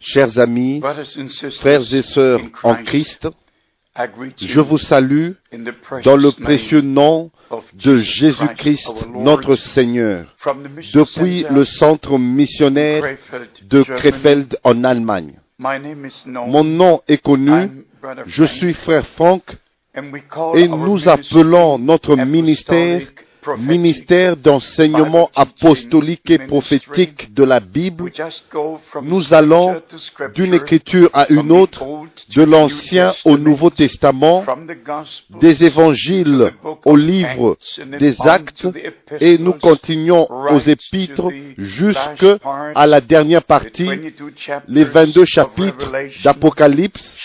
Chers amis, frères et sœurs en Christ, je vous salue dans le précieux nom de Jésus-Christ, notre Seigneur, depuis le centre missionnaire de. Krefeld en Allemagne. Mon nom est connu, je suis frère Franck et nous appelons notre ministère. Ministère d'enseignement apostolique et prophétique de la Bible. Nous allons d'une écriture à une autre, de l'Ancien au Nouveau Testament, des évangiles au livre des actes et nous continuons aux épîtres the jusque last part, à la dernière partie, 22 chapters les 22 of chapitres d'Apocalypse,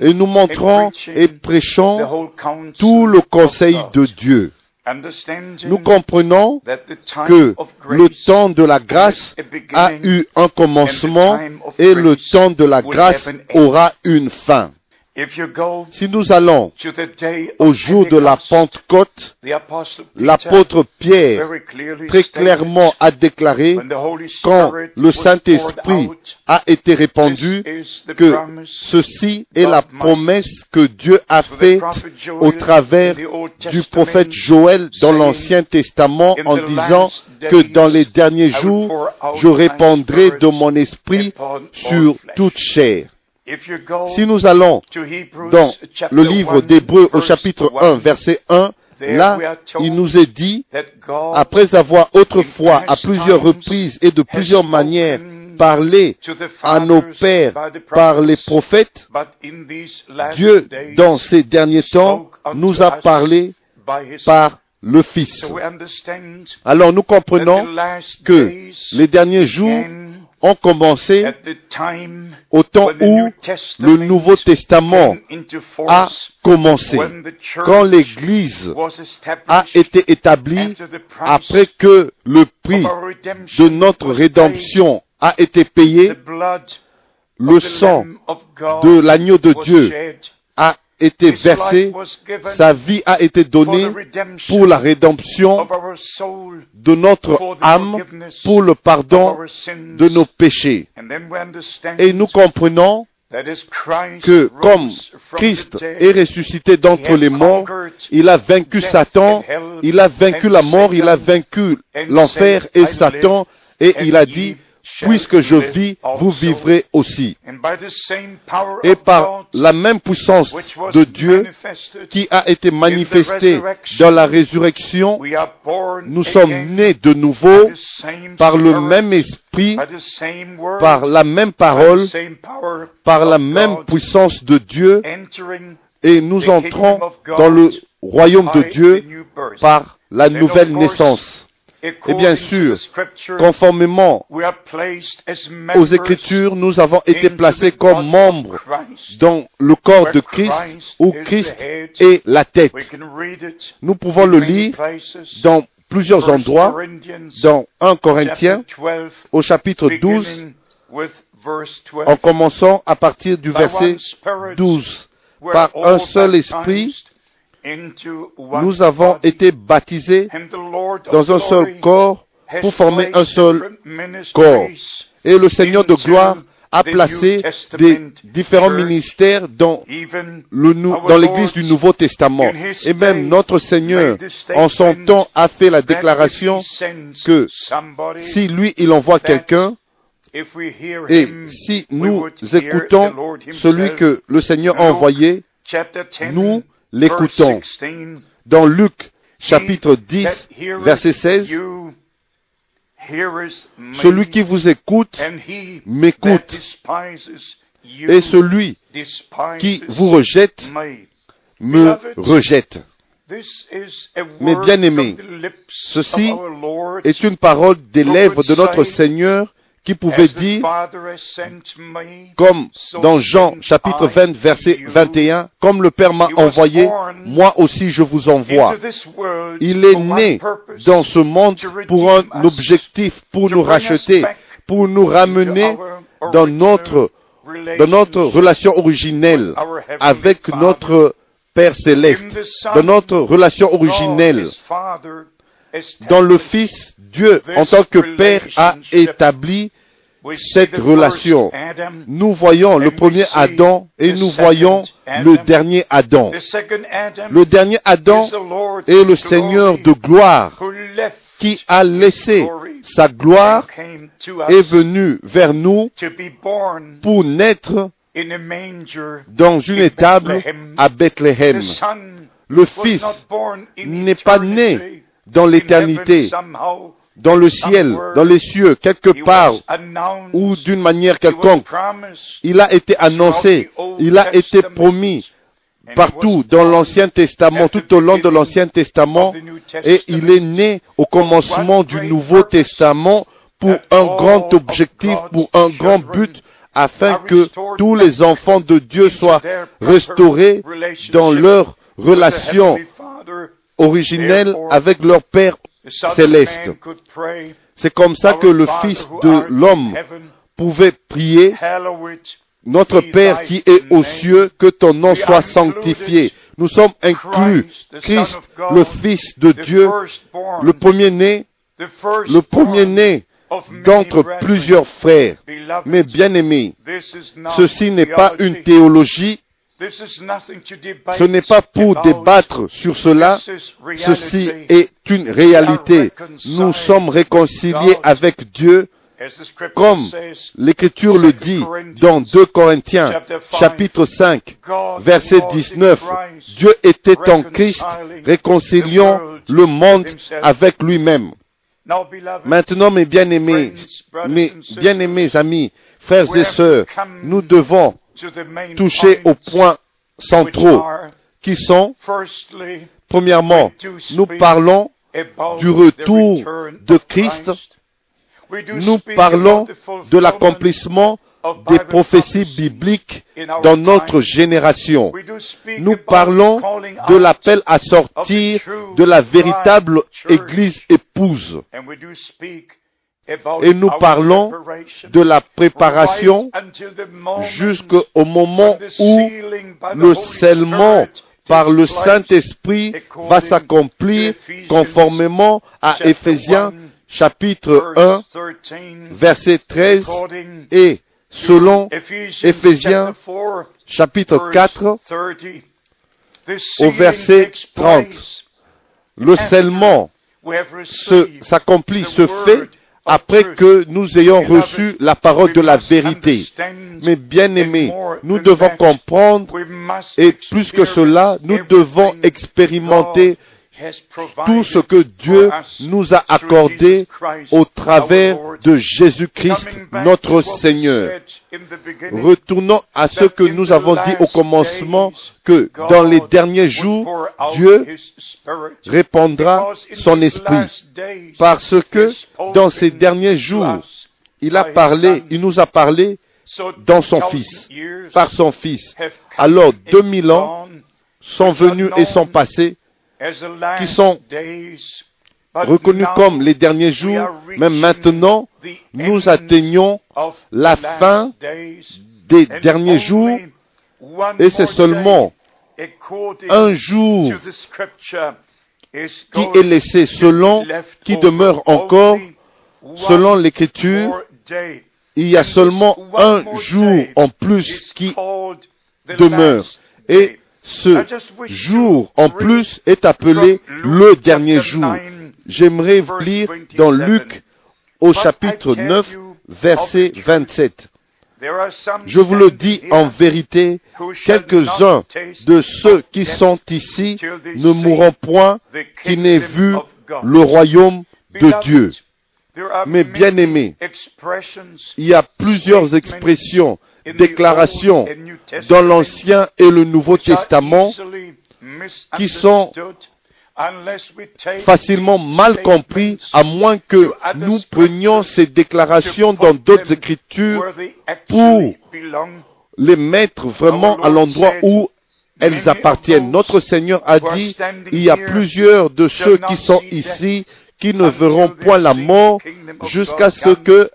et nous montrons et prêchons tout le conseil de Dieu. Nous comprenons que le temps de la grâce a eu un commencement et le temps de la grâce aura une fin. Si nous allons au jour de la Pentecôte, l'apôtre Pierre très clairement a déclaré quand le Saint-Esprit a été répandu que ceci est la promesse que Dieu a faite au travers du prophète Joël dans l'Ancien Testament en disant que dans les derniers jours, je répandrai de mon esprit sur toute chair. Si nous allons dans le livre 1, d'Hébreux au chapitre 1, 1, verset 1, there là, il nous est dit, après avoir autrefois à plusieurs reprises et de plusieurs manières parlé à nos pères par les prophètes, Dieu, dans ces derniers temps, nous a parlé par le Fils. So we understand Alors nous comprenons que les derniers jours ont commencé au temps où le Nouveau Testament a commencé, quand l'Église a été établie après que le prix de notre rédemption a été payé, le sang de l'agneau de Dieu a été versé, sa vie a été donnée pour la rédemption de notre âme, pour le pardon de nos péchés. Et nous comprenons que comme Christ est ressuscité d'entre les morts, il a vaincu Satan, il a vaincu la mort, il a vaincu l'enfer et Satan, et il a dit, puisque je vis, vous vivrez aussi. Et par la même puissance de Dieu qui a été manifestée dans la résurrection, nous sommes nés de nouveau par le même esprit, par la même parole, par la même puissance de Dieu, et nous entrons dans le royaume de Dieu par la nouvelle naissance. Et bien sûr, conformément aux Écritures, nous avons été placés comme membres dans le corps de Christ, où Christ est la tête. Nous pouvons le lire dans plusieurs endroits, dans 1 chapter Corinthiens, 12, au chapitre 12, beginning with verse 12. en commençant à partir du verset one Spirit, 12. we're Par un seul esprit, nous avons été baptisés dans un seul corps pour former un seul corps. Et le Seigneur de gloire a placé des différents ministères dans l'église du Nouveau Testament. Et même notre Seigneur, en son temps, a fait la déclaration que si lui, il envoie quelqu'un, et si nous écoutons celui que le Seigneur a envoyé, Chapter 10, nous l'écoutons. 16, Dans Luc chapitre that 10, heareth verset 16, you heareth me, celui qui vous écoute m'écoute, et celui qui vous rejette me. rejette. Mes bien-aimés, ceci est une parole des lèvres de notre Seigneur qui pouvait dire, comme dans Jean chapitre I 20 verset you 21, comme le Père m'a envoyé, moi aussi je vous envoie. Il est né dans ce monde pour un objectif, pour nous racheter, pour nous ramener dans notre, dans notre relation originelle avec notre Père céleste, dans notre relation originelle. Dans le Fils, Dieu, en tant que Père, a établi cette relation. Nous voyons le premier Adam et nous voyons le dernier Adam. Le dernier Adam est le Seigneur de gloire qui a laissé sa gloire est venu vers nous pour naître dans une étable à Bethléem. Le Fils n'est pas né dans l'éternité, dans le ciel, dans les cieux, quelque part ou d'une manière quelconque. Il a été annoncé, il a été promis partout dans l'Ancien Testament, tout au long de l'Ancien Testament, et il est né au commencement du Nouveau Testament pour un grand objectif, pour un grand but, afin que tous les enfants de Dieu soient restaurés dans leur relation originelle avec leur Père céleste. C'est comme ça que le Fils de l'homme pouvait prier, notre Père qui est aux cieux, que ton nom soit sanctifié. Nous sommes inclus, Christ, le Fils de Dieu, le premier-né, le premier-né d'entre plusieurs frères. Mais bien aimés, ceci n'est pas une théologie, ce n'est pas pour débattre sur cela, ceci est une réalité. Nous sommes réconciliés avec Dieu comme l'Écriture le dit dans 2 Corinthiens chapitre 5 verset 19, Dieu était en Christ réconciliant le monde avec lui-même. Maintenant, mes bien-aimés, mes bien-aimés amis, frères et sœurs, nous devons toucher aux points centraux qui sont, premièrement, nous parlons du retour de Christ, nous parlons de l'accomplissement des prophéties bibliques dans notre génération. Nous parlons de l'appel à sortir de la véritable Église épouse. Et nous parlons de la préparation jusqu'au moment où le scellement par le Saint-Esprit va s'accomplir conformément à Éphésiens chapitre 1, verset 13 et selon Éphésiens chapitre 4 au verset 30. Le scellement s'accomplit, se fait après que nous ayons reçu la parole de la vérité. Mais bien aimés, nous devons comprendre et plus que cela, nous devons expérimenter tout ce que Dieu nous a accordé au travers de Jésus-Christ, notre Seigneur. Retournons à ce que nous avons dit au commencement, que dans les derniers jours, Dieu répandra son esprit. Parce que dans ces derniers jours, il a parlé, il nous a parlé dans son Fils, par son Fils. Alors, 2000 ans sont venus et sont passés qui sont reconnus comme les derniers jours, mais maintenant nous atteignons la fin des derniers jours. et c'est seulement un jour qui est laissé selon, qui demeure encore selon l'écriture. Il y a seulement un jour en plus qui demeure. Et ce jour en plus est appelé le dernier jour. J'aimerais lire dans Luc au chapitre 9, verset 27. Je vous le dis en vérité, quelques-uns de ceux qui sont ici ne mourront point qui n'aient vu le royaume de Dieu. Mais bien aimés, il y a plusieurs expressions déclarations dans l'Ancien et le Nouveau Testament qui sont facilement mal compris à moins que nous prenions ces déclarations dans d'autres écritures pour les mettre vraiment à l'endroit où elles appartiennent. Notre Seigneur a dit, il y a plusieurs de ceux qui sont ici qui ne verront point la mort jusqu'à ce que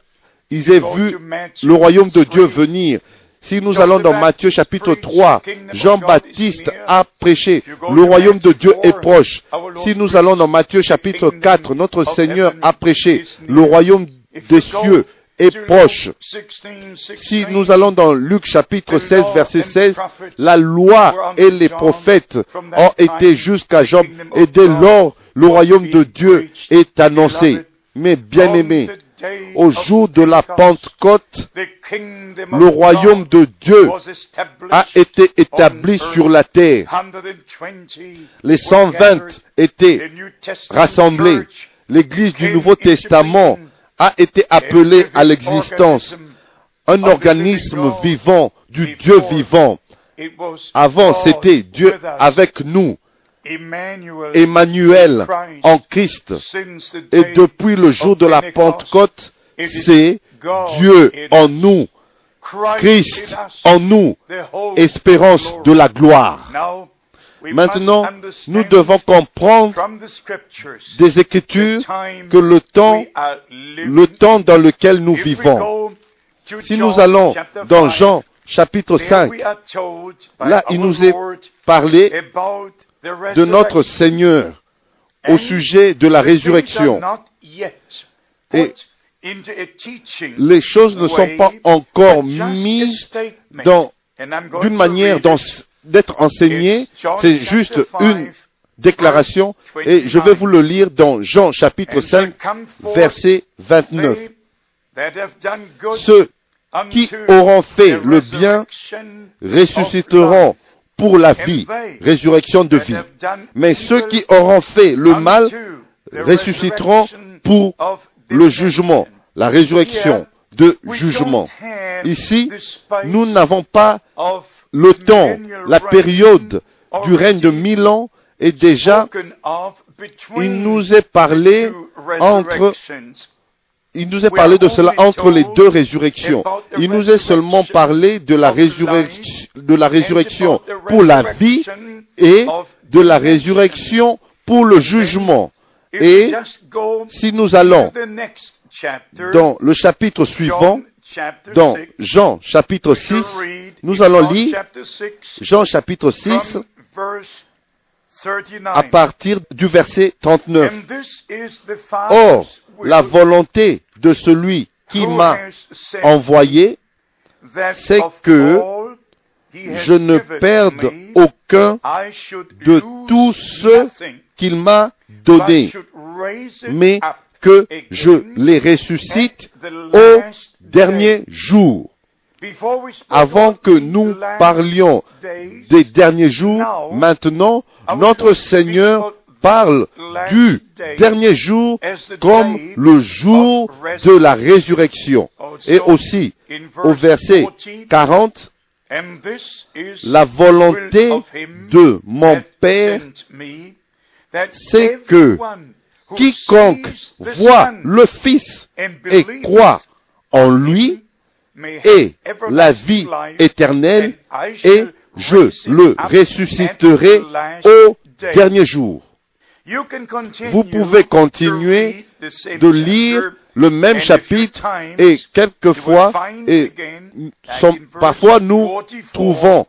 ils aient vu le royaume de Dieu venir. Si nous allons dans Matthieu chapitre 3, Jean-Baptiste a prêché, le royaume de Dieu est proche. Si nous allons dans Matthieu chapitre 4, notre Seigneur a prêché, le royaume des cieux est proche. Si nous allons dans Luc chapitre 16, verset 16, la loi et les prophètes ont été jusqu'à Job et dès lors le royaume de Dieu est annoncé. Mais bien aimé, au jour de la Pentecôte, le royaume de Dieu a été établi sur la terre. Les 120 étaient rassemblés. L'Église du Nouveau Testament a été appelée à l'existence. Un organisme vivant du Dieu vivant. Avant, c'était Dieu avec nous. Emmanuel en Christ. Et depuis le jour de la Pentecôte, c'est Dieu en nous, Christ en nous, espérance de la gloire. Maintenant, nous devons comprendre des Écritures que le temps, le temps dans lequel nous vivons. Si nous allons dans Jean chapitre 5, là, il nous est parlé de notre Seigneur au sujet de la résurrection. Et les choses ne sont pas encore mises dans, d'une manière d'être enseignées. C'est juste une déclaration et je vais vous le lire dans Jean chapitre 5 verset 29. Ceux qui auront fait le bien ressusciteront pour la vie, résurrection de vie. Mais ceux qui auront fait le mal ressusciteront pour le jugement, la résurrection de jugement. Ici, nous n'avons pas le temps, la période du règne de mille ans et déjà, il nous est parlé entre il nous est parlé de cela entre les deux résurrections. Il nous est seulement parlé de la résurrection, de la résurrection pour la vie et de la résurrection pour le jugement. Et si nous allons dans le chapitre suivant, dans Jean chapitre 6, nous allons lire Jean chapitre 6 à partir du verset 39. Or, la volonté de celui qui m'a envoyé, c'est que je ne perde aucun de tous ceux qu'il m'a donnés, mais que je les ressuscite au dernier jour. Avant que nous parlions des derniers jours, maintenant, notre Seigneur parle du dernier jour comme le jour de la résurrection. Et aussi, au verset 40, la volonté de mon Père, c'est que quiconque voit le Fils et croit en lui ait la vie éternelle et je le ressusciterai au dernier jour. Vous pouvez continuer de lire le même chapitre et quelquefois, et parfois nous trouvons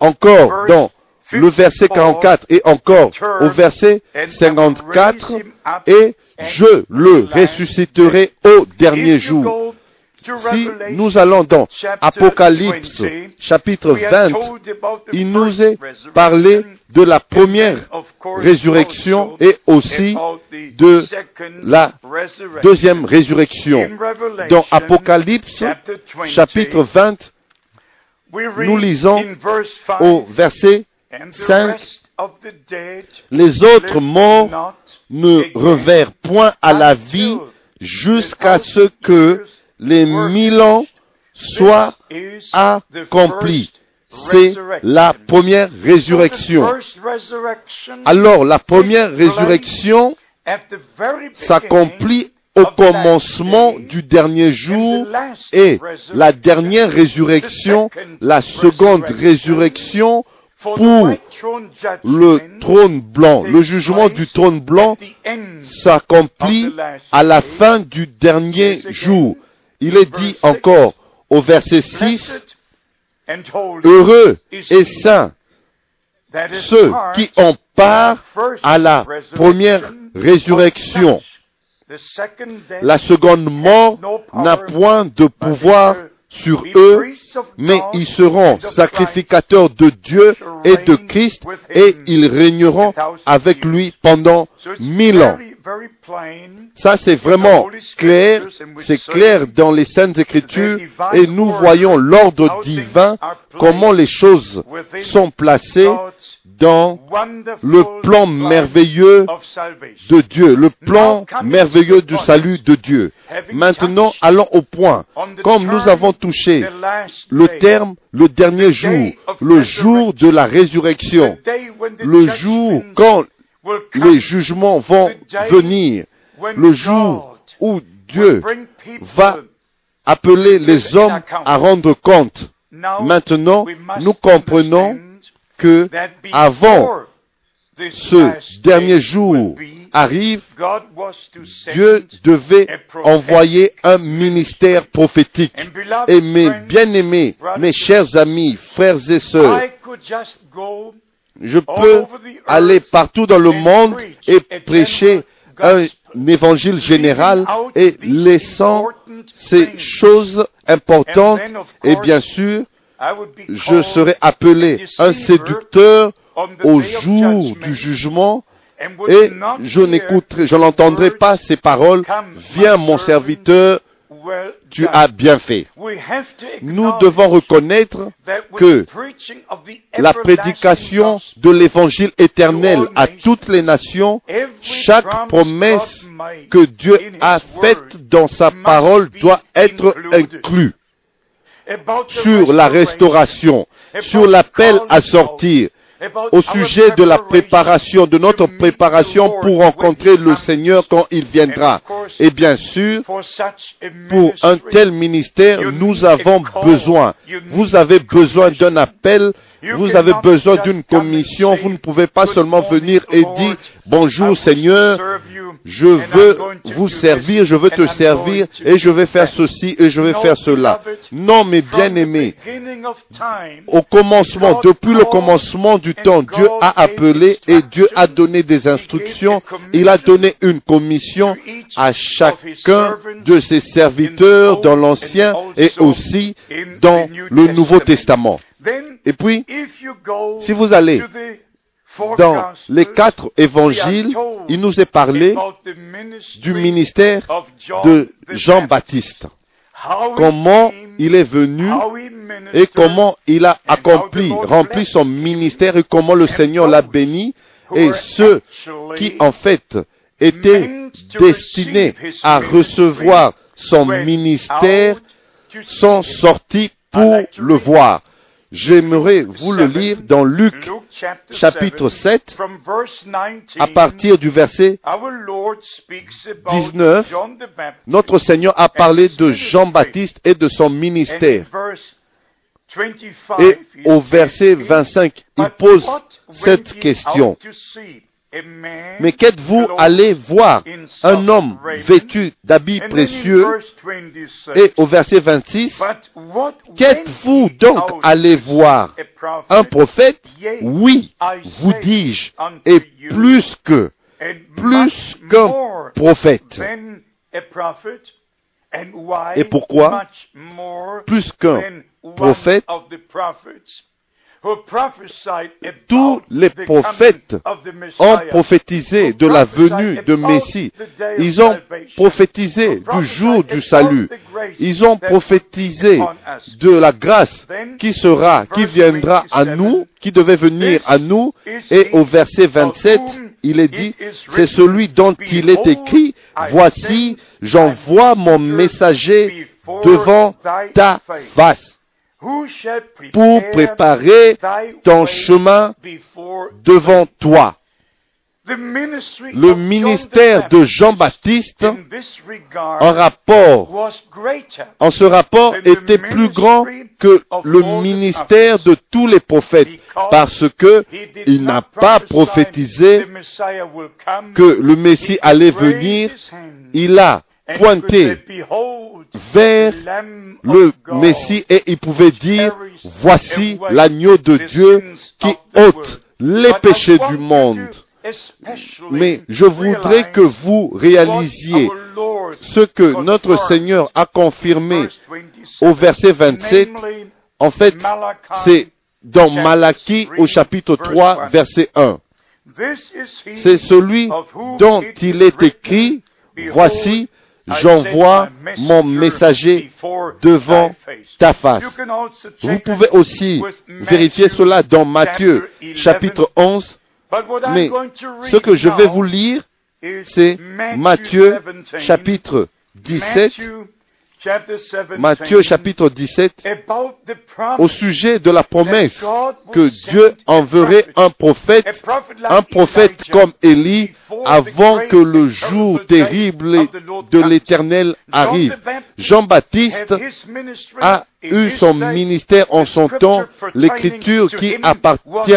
encore dans le verset 44 et encore au verset 54 et je le ressusciterai au dernier jour. Si nous allons dans Apocalypse chapitre 20, il nous est parlé de la première résurrection et aussi de la deuxième résurrection. Dans Apocalypse chapitre 20, nous lisons au verset 5, les autres morts ne revinrent point à la vie jusqu'à ce que les mille ans soient accomplis. C'est la première résurrection. Alors la première résurrection s'accomplit au commencement du dernier jour et la dernière résurrection, la seconde résurrection pour le trône blanc. Le jugement du trône blanc s'accomplit à la fin du dernier jour. Il est dit encore au verset 6, Heureux et saints ceux qui ont part à la première résurrection. La seconde mort n'a point de pouvoir sur eux, mais ils seront sacrificateurs de Dieu et de Christ et ils régneront avec lui pendant mille ans. Ça, c'est vraiment clair, c'est clair dans les Saintes Écritures et nous voyons l'ordre divin, comment les choses sont placées dans le plan merveilleux de Dieu, le plan merveilleux du salut de Dieu. Maintenant, allons au point. Comme nous avons touché le terme, le dernier jour, le jour de la résurrection, le jour quand les jugements vont venir, le jour où Dieu va appeler les hommes à rendre compte. Maintenant, nous comprenons que avant ce dernier jour arrive, Dieu devait envoyer un ministère prophétique. Et mes bien-aimés, mes chers amis, frères et sœurs, Je peux aller partout dans le monde et prêcher un évangile général et laissant ces choses importantes et bien sûr je serai appelé un séducteur au jour du jugement et je n'écouterai, je n'entendrai pas ces paroles. Viens mon serviteur, tu as bien fait. Nous devons reconnaître que la prédication de l'évangile éternel à toutes les nations, chaque promesse que Dieu a faite dans sa parole doit être inclue sur la restauration, sur l'appel à sortir, au sujet de la préparation, de notre préparation pour rencontrer le. Seigneur quand il viendra. Et bien sûr, pour un tel ministère, nous avons besoin. Vous avez besoin d'un appel, vous avez besoin d'une commission. Vous ne pouvez pas "Good seulement venir et dire, bonjour Seigneur, je veux vous servir, je veux te servir et je vais faire that." ceci et je vais faire cela. Non, mes bien-aimés, au commencement, depuis le commencement du temps, Dieu a appelé et Dieu a donné des instructions. Il a donné une commission à chacun de ses serviteurs dans l'Ancien et aussi dans le Nouveau Testament. Et puis, si vous allez dans les quatre évangiles, il nous est parlé du ministère de Jean-Baptiste. Comment il est venu et comment il a accompli, rempli son ministère et comment le Seigneur l'a béni et ceux qui en fait étaient destinés à recevoir son ministère sont sortis pour le voir. J'aimerais vous le lire dans Luc chapitre 7 from verse 19, à partir du verset our Lord speaks about 19, John the Baptist. Notre Seigneur a parlé de Jean-Baptiste et de son ministère. And in verse 25, Et au verset asking, 25, il "But pose cette question. Mais qu'êtes-vous allé voir un homme raiment?" vêtu d'habits précieux verse 26, Et au verset 26, But what qu'êtes-vous donc allé voir? Un prophète? Oui, vous dis-je, et plus que, plus qu'un prophète. Et pourquoi Plus qu'un prophète? Tous les prophètes ont prophétisé de la venue de Messie. Ils ont prophétisé du jour du salut. Ils ont prophétisé de la grâce qui sera, qui viendra à 27, nous, qui devait venir à nous. Et au verset of 27, whom il est it dit, c'est celui dont il est écrit, voici, j'envoie mon messager devant ta face. Pour préparer ton chemin devant toi. Le ministère de Baptist Jean-Baptiste, en rapport en ce rapport était plus grand que le ministère de tous les prophètes parce que il n'a pas prophétisé que le Messie allait venir. Il a Behold, vers le Messie et il pouvait dire, voici l'agneau de Dieu qui ôte les péchés du monde. Mais je voudrais que vous réalisiez ce que notre Seigneur a confirmé au verset 27. En fait, c'est dans Malachie au chapitre 3, verset 1. C'est celui dont il est écrit, voici, j'envoie mon messager devant ta face. Vous pouvez aussi vérifier cela dans Matthieu chapitre 11, mais ce que je vais vous lire, c'est Matthieu chapitre 17, Matthieu chapitre 17, au sujet de la promesse que Dieu enverrait un prophète, un prophète comme Élie, avant que le jour terrible de l'Éternel arrive. Jean-Baptiste a eu son ministère en son temps, l'écriture qui appartient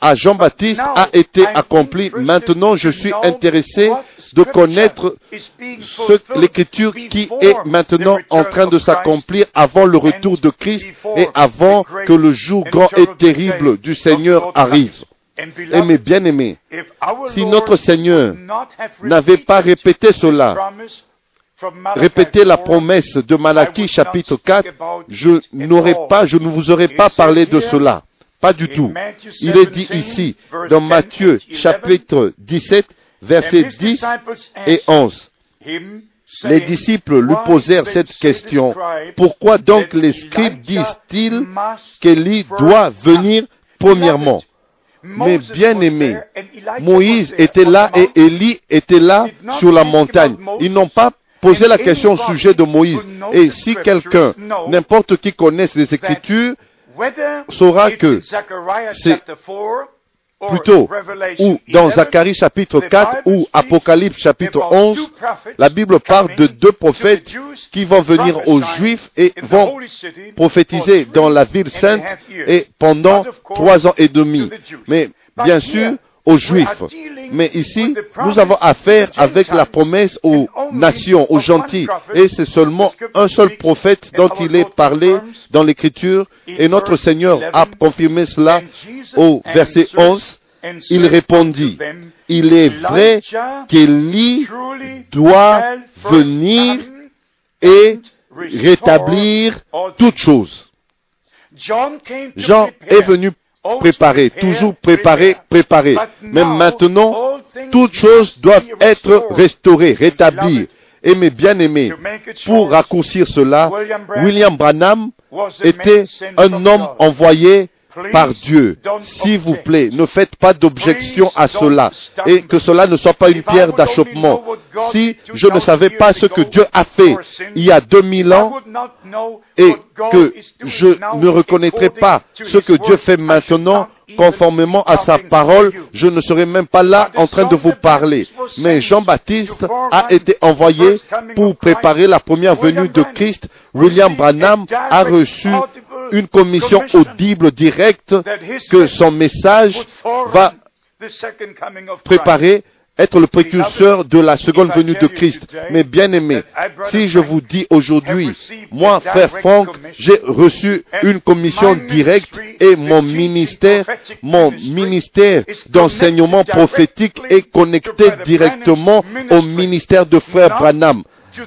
à Jean-Baptiste a été accomplie. Maintenant, je suis intéressé de connaître l'écriture qui est maintenant en train de s'accomplir avant le retour de Christ et avant que le jour grand et terrible du Seigneur arrive. Et mes bien-aimés, si notre Seigneur n'avait pas répété cela, répéter la promesse de Malachie chapitre 4, je n'aurais pas, je ne vous aurais pas parlé de cela. Pas du tout. Il est dit ici, dans Matthieu chapitre 17, versets 10 et 11. Les disciples lui posèrent cette question. Pourquoi donc les scribes disent-ils qu'Élie doit venir premièrement? Mais bien aimé, Moïse était là et Élie était là sur la montagne. Ils n'ont pas posé la question au sujet de Moïse. Et si quelqu'un, n'importe qui connaisse les Écritures, saura que c'est plutôt ou dans Zacharie chapitre 4 ou Apocalypse chapitre 11, la Bible parle de deux prophètes qui vont venir aux Juifs et vont prophétiser dans la ville sainte et pendant trois ans et demi. Mais bien sûr, aux Juifs. Mais ici, nous avons affaire avec la promesse aux nations, aux gentils. Et c'est seulement un seul prophète dont il est parlé dans l'Écriture. Et notre Seigneur a confirmé cela au verset 11. Il répondit, il est vrai qu'Élie doit venir et rétablir toutes choses. Jean est venu préparer, toujours préparer, préparer. Mais maintenant, toutes choses doivent être restaurées, rétablies. Et mes bien-aimés, pour raccourcir cela, William Branham était un homme envoyé par Dieu. S'il vous plaît, ne faites pas d'objection à cela et que cela ne soit pas une pierre d'achoppement. Si je ne savais pas ce que Dieu a fait il y a 2000 ans et que je ne reconnaîtrais pas ce que Dieu fait maintenant conformément à sa parole, je ne serais même pas là en train de vous parler. Mais Jean-Baptiste a été envoyé pour préparer la première venue de Christ. William Branham a reçu une commission audible directe que son message va préparer être le précurseur de la seconde venue de Christ. Mais bien aimé, si je vous dis aujourd'hui, moi, frère Franck, j'ai reçu une commission directe et mon ministère, mon ministère d'enseignement prophétique est connecté directement au ministère de frère Branham.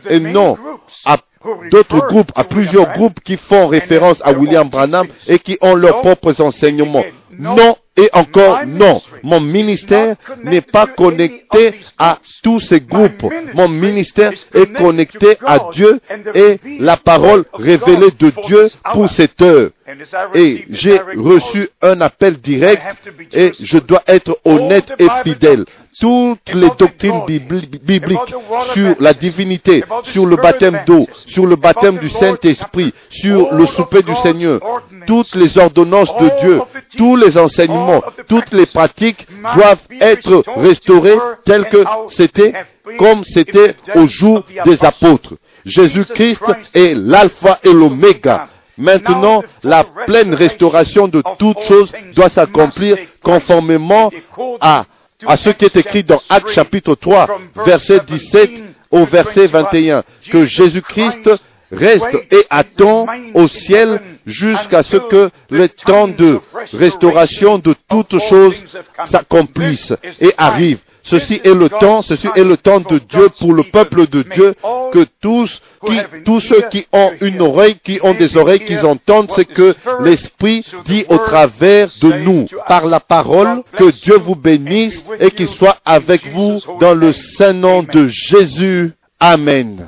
Et non à d'autres groupes, à plusieurs groupes qui font référence à William Branham et qui ont leurs propres enseignements. Non et encore non. Mon ministère n'est pas connecté à tous ces groupes. Mon ministère est connecté à Dieu et la parole révélée de Dieu pour cette heure. Et j'ai reçu un appel direct et je dois être honnête et fidèle. Toutes les doctrines bibliques sur la divinité, sur le baptême d'eau, sur le baptême du Saint-Esprit, sur le souper du Seigneur, toutes les ordonnances de Dieu, tous les enseignements, toutes les pratiques doivent être restaurées telles que c'était comme c'était au jour des apôtres. Jésus-Christ est l'alpha et l'oméga. Maintenant, la pleine restauration de toutes choses doit s'accomplir conformément à, à ce qui est écrit dans Actes chapitre 3, verset 17 au verset 21, que Jésus-Christ reste et attend au ciel jusqu'à ce que le temps de restauration de toutes choses s'accomplisse et arrive. Ceci est le temps, ceci est le temps de Dieu pour le peuple de Dieu, que tous, qui, tous ceux qui ont une oreille, qui ont des oreilles, qui entendent ce que l'Esprit dit au travers de nous, par la parole, que Dieu vous bénisse et qu'il soit avec vous dans le saint nom de Jésus. Amen.